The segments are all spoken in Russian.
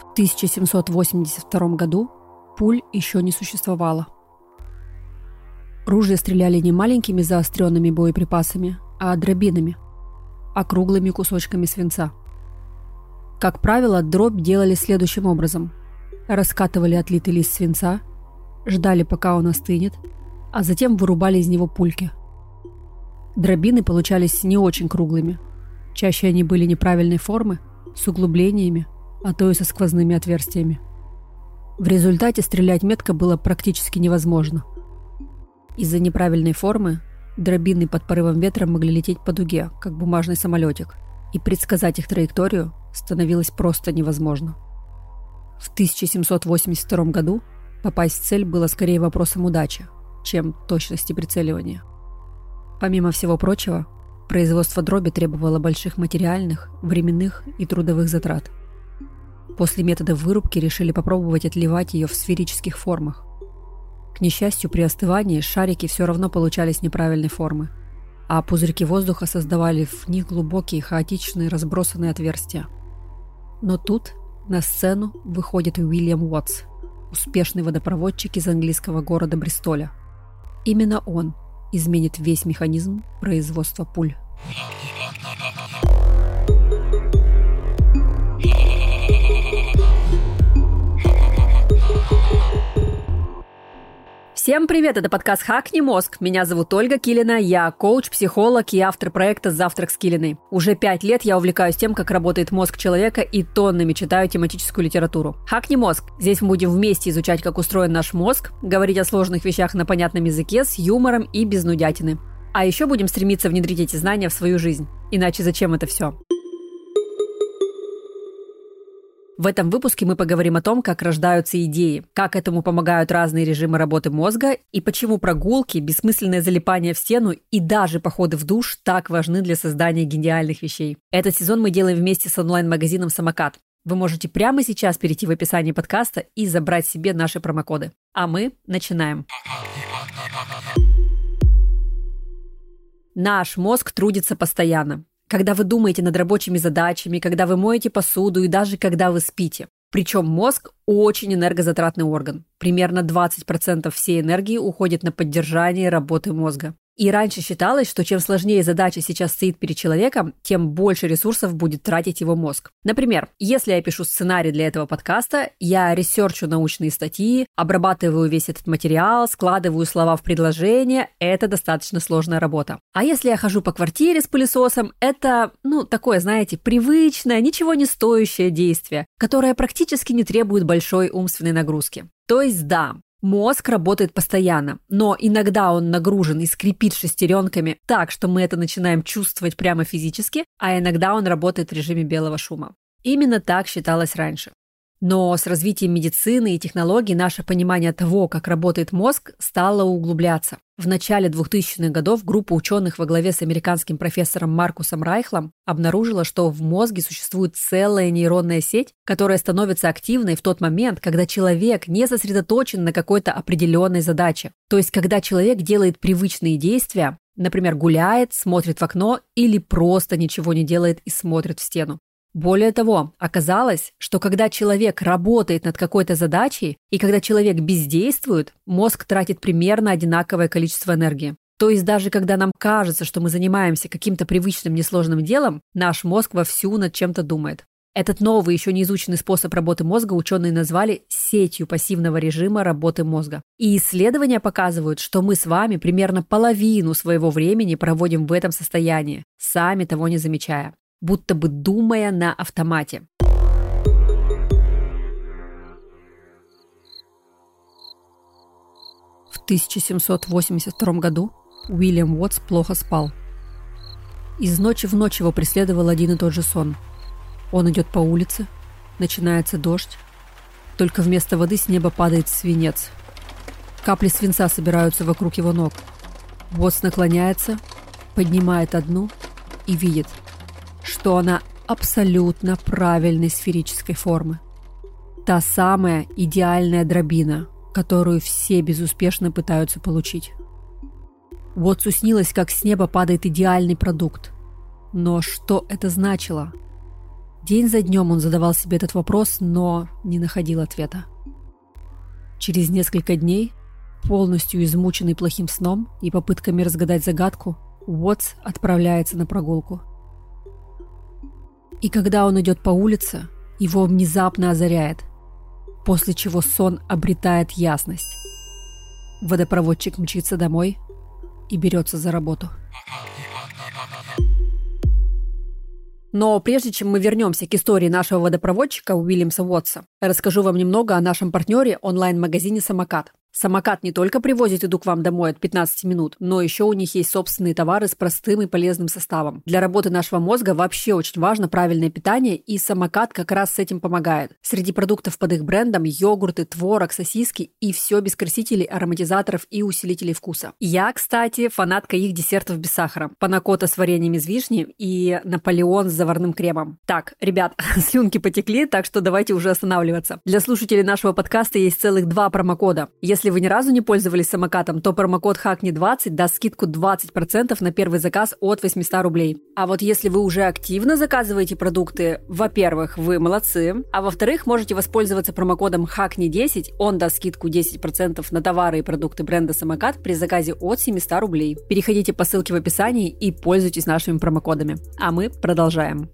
В 1782 году пуль еще не существовало. Ружья стреляли не маленькими заостренными боеприпасами, а дробинами, округлыми кусочками свинца. Как правило, дробь делали следующим образом. Раскатывали отлитый лист свинца, ждали, пока он остынет, а затем вырубали из него пульки. Дробины получались не очень круглыми. Чаще они были неправильной формы, с углублениями, а то и со сквозными отверстиями. В результате стрелять метко было практически невозможно. Из-за неправильной формы дробины под порывом ветра могли лететь по дуге, как бумажный самолетик, и предсказать их траекторию становилось просто невозможно. В 1782 году попасть в цель было скорее вопросом удачи, чем точности прицеливания. Помимо всего прочего, производство дроби требовало больших материальных, временных и трудовых затрат. После метода вырубки решили попробовать отливать ее в сферических формах. К несчастью, при остывании шарики все равно получались неправильной формы, а пузырьки воздуха создавали в них глубокие, хаотичные, разбросанные отверстия. Но тут на сцену выходит Уильям Уотс, успешный водопроводчик из английского города Бристоля. Именно он изменит весь механизм производства пуль. Всем привет, это подкаст «Хакни мозг». Меня зовут Ольга Килина, я коуч, психолог и автор проекта «Завтрак с Килиной». Уже пять лет я увлекаюсь тем, как работает мозг человека и тоннами читаю тематическую литературу. «Хакни мозг». Здесь мы будем вместе изучать, как устроен наш мозг, говорить о сложных вещах на понятном языке, с юмором и без нудятины. А еще будем стремиться внедрить эти знания в свою жизнь. Иначе зачем это все? В этом выпуске мы поговорим о том, как рождаются идеи, как этому помогают разные режимы работы мозга и почему прогулки, бессмысленное залипание в стену и даже походы в душ так важны для создания гениальных вещей. Этот сезон мы делаем вместе с онлайн-магазином «Самокат». Вы можете прямо сейчас перейти в описание подкаста и забрать себе наши промокоды. А мы начинаем. Наш мозг трудится постоянно когда вы думаете над рабочими задачами, когда вы моете посуду и даже когда вы спите. Причем мозг очень энергозатратный орган. Примерно 20% всей энергии уходит на поддержание работы мозга. И раньше считалось, что чем сложнее задача сейчас стоит перед человеком, тем больше ресурсов будет тратить его мозг. Например, если я пишу сценарий для этого подкаста, я ресерчу научные статьи, обрабатываю весь этот материал, складываю слова в предложение, это достаточно сложная работа. А если я хожу по квартире с пылесосом, это, ну, такое, знаете, привычное, ничего не стоящее действие, которое практически не требует большой умственной нагрузки. То есть да, Мозг работает постоянно, но иногда он нагружен и скрипит шестеренками так, что мы это начинаем чувствовать прямо физически, а иногда он работает в режиме белого шума. Именно так считалось раньше. Но с развитием медицины и технологий наше понимание того, как работает мозг, стало углубляться. В начале 2000-х годов группа ученых во главе с американским профессором Маркусом Райхлом обнаружила, что в мозге существует целая нейронная сеть, которая становится активной в тот момент, когда человек не сосредоточен на какой-то определенной задаче. То есть, когда человек делает привычные действия, например, гуляет, смотрит в окно или просто ничего не делает и смотрит в стену. Более того, оказалось, что когда человек работает над какой-то задачей и когда человек бездействует, мозг тратит примерно одинаковое количество энергии. То есть даже когда нам кажется, что мы занимаемся каким-то привычным несложным делом, наш мозг вовсю над чем-то думает. Этот новый, еще не изученный способ работы мозга ученые назвали сетью пассивного режима работы мозга. И исследования показывают, что мы с вами примерно половину своего времени проводим в этом состоянии, сами того не замечая будто бы думая на автомате. В 1782 году Уильям Уотс плохо спал. Из ночи в ночь его преследовал один и тот же сон. Он идет по улице, начинается дождь, только вместо воды с неба падает свинец. Капли свинца собираются вокруг его ног. Уотс наклоняется, поднимает одну и видит – что она абсолютно правильной сферической формы. Та самая идеальная дробина, которую все безуспешно пытаются получить. Вот снилось, как с неба падает идеальный продукт. Но что это значило? День за днем он задавал себе этот вопрос, но не находил ответа. Через несколько дней, полностью измученный плохим сном и попытками разгадать загадку, Уотс отправляется на прогулку. И когда он идет по улице, его внезапно озаряет, после чего сон обретает ясность. Водопроводчик мчится домой и берется за работу. Но прежде чем мы вернемся к истории нашего водопроводчика Уильямса Уотса, расскажу вам немного о нашем партнере онлайн-магазине «Самокат». Самокат не только привозит еду к вам домой от 15 минут, но еще у них есть собственные товары с простым и полезным составом. Для работы нашего мозга вообще очень важно правильное питание, и самокат как раз с этим помогает. Среди продуктов под их брендом йогурты, творог, сосиски и все без красителей, ароматизаторов и усилителей вкуса. Я, кстати, фанатка их десертов без сахара. Панакота с вареньем из вишни и Наполеон с заварным кремом. Так, ребят, слюнки потекли, так что давайте уже останавливаться. Для слушателей нашего подкаста есть целых два промокода. Если если вы ни разу не пользовались самокатом, то промокод HACKNI20 даст скидку 20% на первый заказ от 800 рублей. А вот если вы уже активно заказываете продукты, во-первых, вы молодцы, а во-вторых, можете воспользоваться промокодом HACKNI10, он даст скидку 10% на товары и продукты бренда самокат при заказе от 700 рублей. Переходите по ссылке в описании и пользуйтесь нашими промокодами. А мы продолжаем.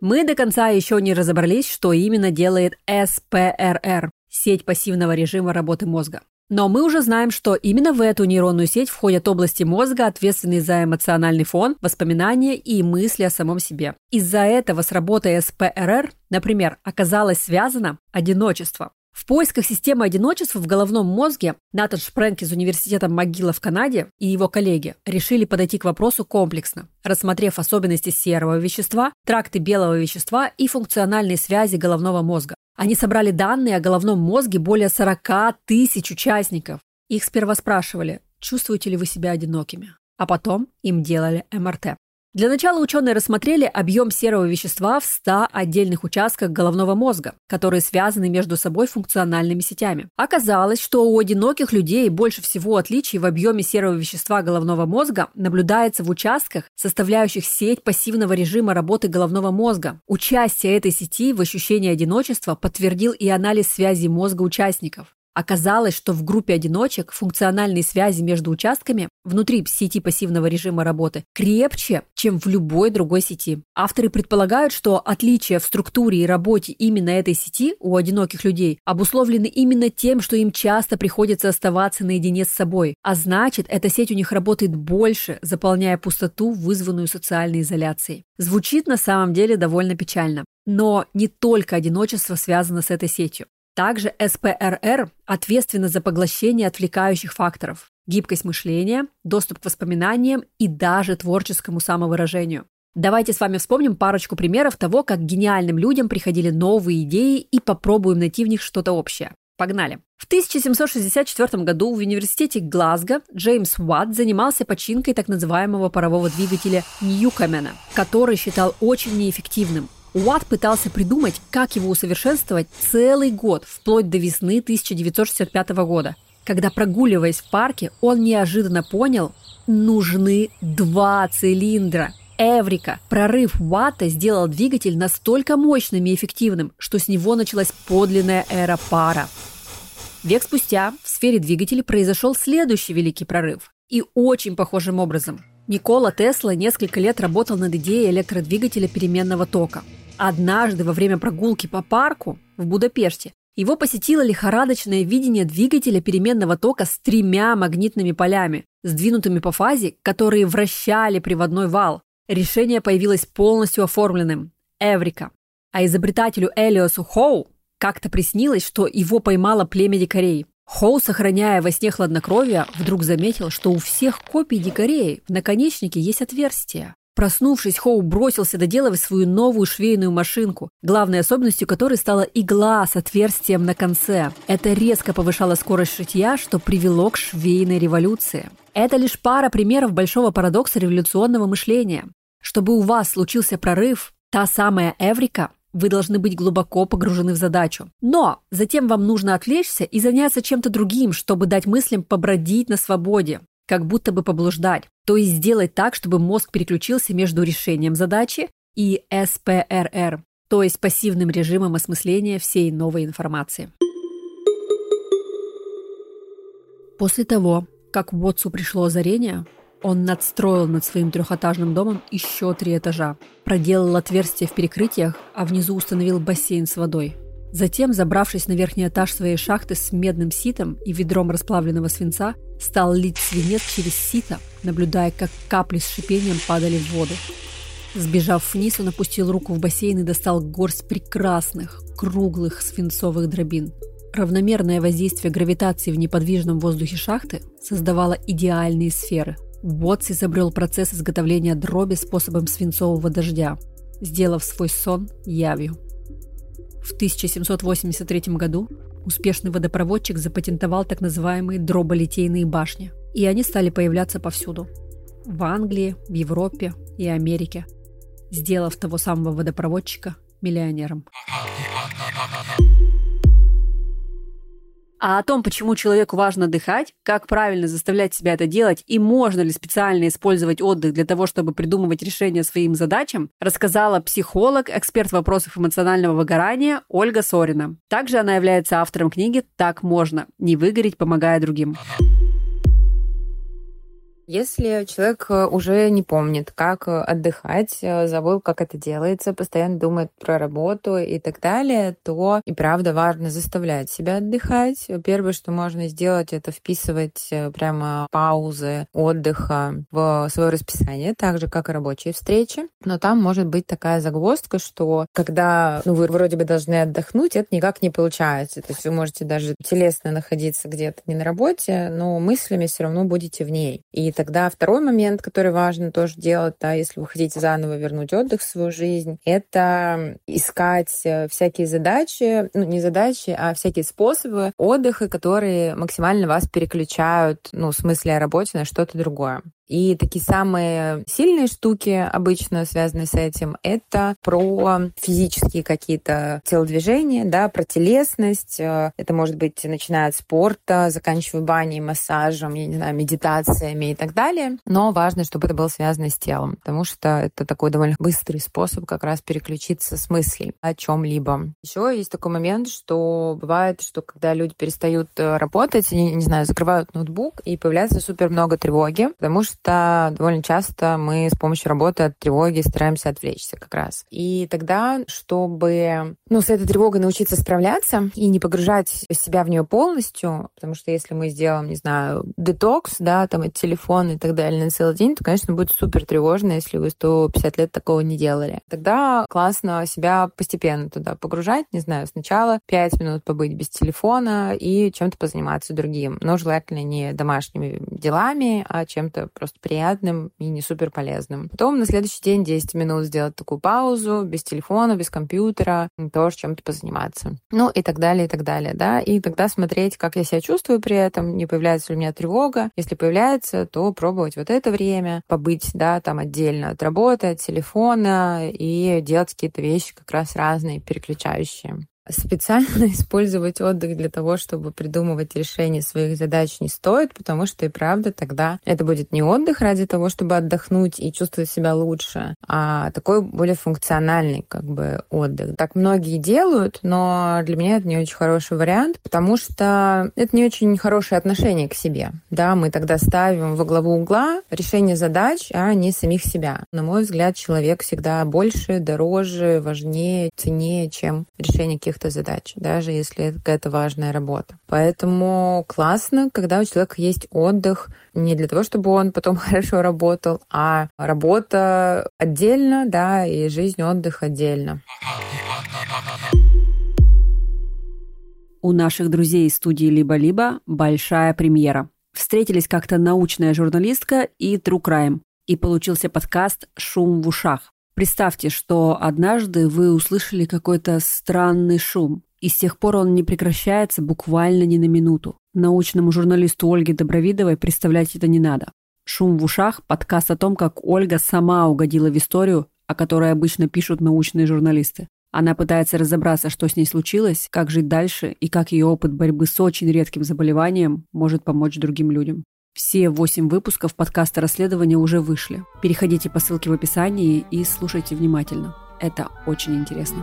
Мы до конца еще не разобрались, что именно делает СПРР – сеть пассивного режима работы мозга. Но мы уже знаем, что именно в эту нейронную сеть входят области мозга, ответственные за эмоциональный фон, воспоминания и мысли о самом себе. Из-за этого с работой СПРР, например, оказалось связано одиночество. В поисках системы одиночества в головном мозге Натан Шпренк из Университета МcGill в Канаде и его коллеги решили подойти к вопросу комплексно, рассмотрев особенности серого вещества, тракты белого вещества и функциональные связи головного мозга. Они собрали данные о головном мозге более 40 тысяч участников. Их сперва спрашивали, чувствуете ли вы себя одинокими, а потом им делали МРТ. Для начала ученые рассмотрели объем серого вещества в 100 отдельных участках головного мозга, которые связаны между собой функциональными сетями. Оказалось, что у одиноких людей больше всего отличий в объеме серого вещества головного мозга наблюдается в участках, составляющих сеть пассивного режима работы головного мозга. Участие этой сети в ощущении одиночества подтвердил и анализ связи мозга участников. Оказалось, что в группе одиночек функциональные связи между участками внутри сети пассивного режима работы крепче, чем в любой другой сети. Авторы предполагают, что отличия в структуре и работе именно этой сети у одиноких людей обусловлены именно тем, что им часто приходится оставаться наедине с собой, а значит, эта сеть у них работает больше, заполняя пустоту, вызванную социальной изоляцией. Звучит на самом деле довольно печально. Но не только одиночество связано с этой сетью. Также СПРР ответственна за поглощение отвлекающих факторов, гибкость мышления, доступ к воспоминаниям и даже творческому самовыражению. Давайте с вами вспомним парочку примеров того, как гениальным людям приходили новые идеи и попробуем найти в них что-то общее. Погнали! В 1764 году в университете Глазго Джеймс Уатт занимался починкой так называемого парового двигателя Ньюкомена, который считал очень неэффективным. Уатт пытался придумать, как его усовершенствовать целый год, вплоть до весны 1965 года. Когда прогуливаясь в парке, он неожиданно понял, нужны два цилиндра. Эврика! Прорыв Уатта сделал двигатель настолько мощным и эффективным, что с него началась подлинная эра пара. Век спустя в сфере двигателей произошел следующий великий прорыв. И очень похожим образом. Никола Тесла несколько лет работал над идеей электродвигателя переменного тока. Однажды во время прогулки по парку в Будапеште его посетило лихорадочное видение двигателя переменного тока с тремя магнитными полями, сдвинутыми по фазе, которые вращали приводной вал. Решение появилось полностью оформленным – Эврика. А изобретателю Элиосу Хоу как-то приснилось, что его поймало племя дикарей. Хоу, сохраняя во сне хладнокровие, вдруг заметил, что у всех копий дикарей в наконечнике есть отверстие. Проснувшись, Хоу бросился доделывать свою новую швейную машинку, главной особенностью которой стала игла с отверстием на конце. Это резко повышало скорость шитья, что привело к швейной революции. Это лишь пара примеров большого парадокса революционного мышления. Чтобы у вас случился прорыв, та самая Эврика, вы должны быть глубоко погружены в задачу. Но затем вам нужно отвлечься и заняться чем-то другим, чтобы дать мыслям побродить на свободе. Как будто бы поблуждать, то есть сделать так, чтобы мозг переключился между решением задачи и СПРР, то есть пассивным режимом осмысления всей новой информации. После того, как Уотсу пришло озарение, он надстроил над своим трехэтажным домом еще три этажа, проделал отверстия в перекрытиях, а внизу установил бассейн с водой. Затем, забравшись на верхний этаж своей шахты с медным ситом и ведром расплавленного свинца, стал лить свинец через сито, наблюдая, как капли с шипением падали в воду. Сбежав вниз, он опустил руку в бассейн и достал горсть прекрасных, круглых свинцовых дробин. Равномерное воздействие гравитации в неподвижном воздухе шахты создавало идеальные сферы – Уотс изобрел процесс изготовления дроби способом свинцового дождя, сделав свой сон явью. В 1783 году успешный водопроводчик запатентовал так называемые дроболитейные башни, и они стали появляться повсюду – в Англии, в Европе и Америке, сделав того самого водопроводчика миллионером. А о том, почему человеку важно отдыхать, как правильно заставлять себя это делать и можно ли специально использовать отдых для того, чтобы придумывать решения своим задачам, рассказала психолог, эксперт в вопросах эмоционального выгорания Ольга Сорина. Также она является автором книги «Так можно. Не выгореть, помогая другим». Если человек э, уже не помнит, как э, отдыхать, э, забыл, как это делается, постоянно думает про работу и так далее, то и правда важно заставлять себя отдыхать. Первое, что можно сделать, это вписывать прямо паузы отдыха в свое расписание, так же, как и рабочие встречи. Но там может быть такая загвоздка, что когда ну, вы вроде бы должны отдохнуть, это никак не получается. То есть вы можете даже телесно находиться где-то не на работе, но мыслями все равно будете в ней. И тогда второй момент, который важно тоже делать, да, если вы хотите заново вернуть отдых в свою жизнь, это искать э, всякие задачи, ну не задачи, а всякие способы отдыха, которые максимально вас переключают, ну, в смысле о работе на что-то другое. И такие самые сильные штуки, обычно связанные с этим, это про физические какие-то телодвижения, да, про телесность. Э, это может быть начиная от спорта, заканчивая баней, массажем, я не знаю, медитациями и так далее. Но важно, чтобы это было связано с телом, потому что это такой довольно быстрый способ как раз переключиться с мыслей о чем-либо. Еще есть такой момент, что бывает, что когда люди перестают э, работать, они, не знаю, закрывают ноутбук, и появляется супер много тревоги, потому что что довольно часто мы с помощью работы от тревоги стараемся отвлечься как раз. И тогда, чтобы ну, с этой тревогой научиться справляться и не погружать себя в нее полностью, потому что если мы сделаем, не знаю, детокс, да, там от телефона и так далее на целый день, то, конечно, будет супер тревожно, если вы 150 лет такого не делали. Тогда классно себя постепенно туда погружать, не знаю, сначала 5 минут побыть без телефона и чем-то позаниматься другим. Но желательно не домашними делами, а чем-то просто просто приятным и не супер полезным. Потом на следующий день 10 минут сделать такую паузу, без телефона, без компьютера, тоже чем-то позаниматься. Ну и так далее, и так далее, да. И тогда смотреть, как я себя чувствую при этом, не появляется ли у меня тревога. Если появляется, то пробовать вот это время, побыть, да, там отдельно от работы, от телефона и делать какие-то вещи как раз разные, переключающие. Специально использовать отдых для того, чтобы придумывать решение своих задач не стоит, потому что и правда тогда это будет не отдых ради того, чтобы отдохнуть и чувствовать себя лучше, а такой более функциональный как бы отдых. Так многие делают, но для меня это не очень хороший вариант, потому что это не очень хорошее отношение к себе. Да, мы тогда ставим во главу угла решение задач, а не самих себя. На мой взгляд, человек всегда больше, дороже, важнее, ценнее, чем решение каких каких-то задач, даже если это какая-то важная работа. Поэтому классно, когда у человека есть отдых не для того, чтобы он потом хорошо работал, а работа отдельно, да, и жизнь, отдых отдельно. У наших друзей из студии «Либо-либо» большая премьера. Встретились как-то научная журналистка и True Crime. И получился подкаст «Шум в ушах». Представьте, что однажды вы услышали какой-то странный шум, и с тех пор он не прекращается буквально ни на минуту. Научному журналисту Ольге Добровидовой представлять это не надо. «Шум в ушах» – подкаст о том, как Ольга сама угодила в историю, о которой обычно пишут научные журналисты. Она пытается разобраться, что с ней случилось, как жить дальше и как ее опыт борьбы с очень редким заболеванием может помочь другим людям. Все восемь выпусков подкаста расследования уже вышли. Переходите по ссылке в описании и слушайте внимательно. Это очень интересно.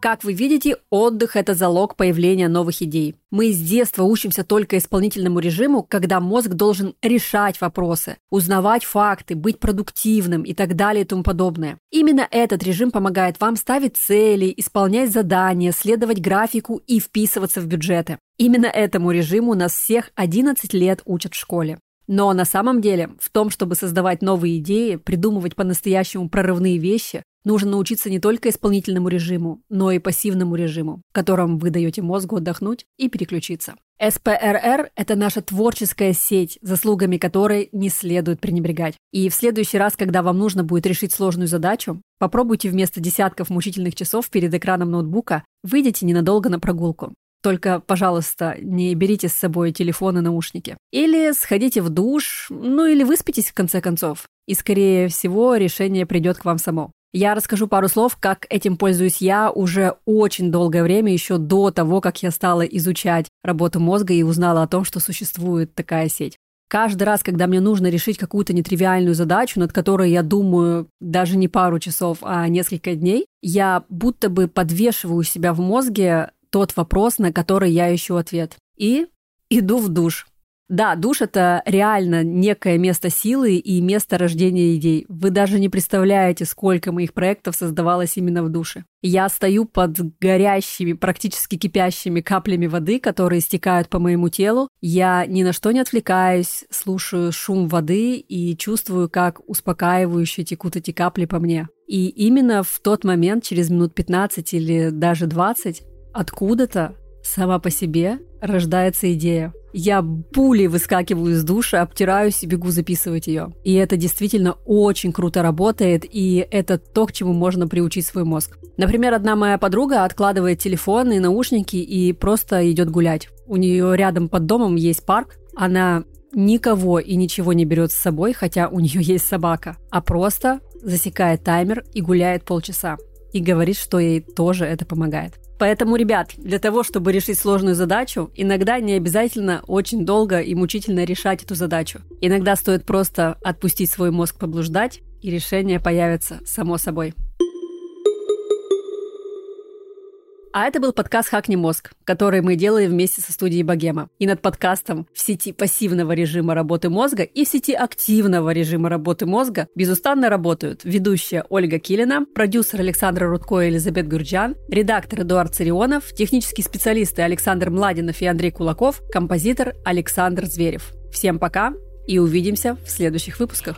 Как вы видите, отдых – это залог появления новых идей. Мы с детства учимся только исполнительному режиму, когда мозг должен решать вопросы, узнавать факты, быть продуктивным и так далее и тому подобное. Именно этот режим помогает вам ставить цели, исполнять задания, следовать графику и вписываться в бюджеты. Именно этому режиму нас всех 11 лет учат в школе. Но на самом деле в том, чтобы создавать новые идеи, придумывать по-настоящему прорывные вещи, Нужно научиться не только исполнительному режиму, но и пассивному режиму, в котором вы даете мозгу отдохнуть и переключиться. СПРР – это наша творческая сеть, заслугами которой не следует пренебрегать. И в следующий раз, когда вам нужно будет решить сложную задачу, попробуйте вместо десятков мучительных часов перед экраном ноутбука выйдите ненадолго на прогулку. Только, пожалуйста, не берите с собой телефон и наушники. Или сходите в душ, ну или выспитесь в конце концов. И, скорее всего, решение придет к вам само. Я расскажу пару слов, как этим пользуюсь я уже очень долгое время, еще до того, как я стала изучать работу мозга и узнала о том, что существует такая сеть. Каждый раз, когда мне нужно решить какую-то нетривиальную задачу, над которой я думаю даже не пару часов, а несколько дней, я будто бы подвешиваю себя в мозге тот вопрос, на который я ищу ответ. И иду в душ. Да, душ — это реально некое место силы и место рождения идей. Вы даже не представляете, сколько моих проектов создавалось именно в душе. Я стою под горящими, практически кипящими каплями воды, которые стекают по моему телу. Я ни на что не отвлекаюсь, слушаю шум воды и чувствую, как успокаивающе текут эти капли по мне. И именно в тот момент, через минут 15 или даже 20, откуда-то сама по себе рождается идея. Я пулей выскакиваю из душа, обтираюсь и бегу записывать ее. И это действительно очень круто работает, и это то, к чему можно приучить свой мозг. Например, одна моя подруга откладывает телефон и наушники и просто идет гулять. У нее рядом под домом есть парк, она никого и ничего не берет с собой, хотя у нее есть собака, а просто засекает таймер и гуляет полчаса. И говорит, что ей тоже это помогает. Поэтому, ребят, для того, чтобы решить сложную задачу, иногда не обязательно очень долго и мучительно решать эту задачу. Иногда стоит просто отпустить свой мозг поблуждать, и решение появится само собой. А это был подкаст «Хакни мозг», который мы делали вместе со студией Богема. И над подкастом в сети пассивного режима работы мозга и в сети активного режима работы мозга безустанно работают ведущая Ольга Килина, продюсер Александр Рудко и Елизабет Гурджан, редактор Эдуард Царионов, технические специалисты Александр Младинов и Андрей Кулаков, композитор Александр Зверев. Всем пока и увидимся в следующих выпусках.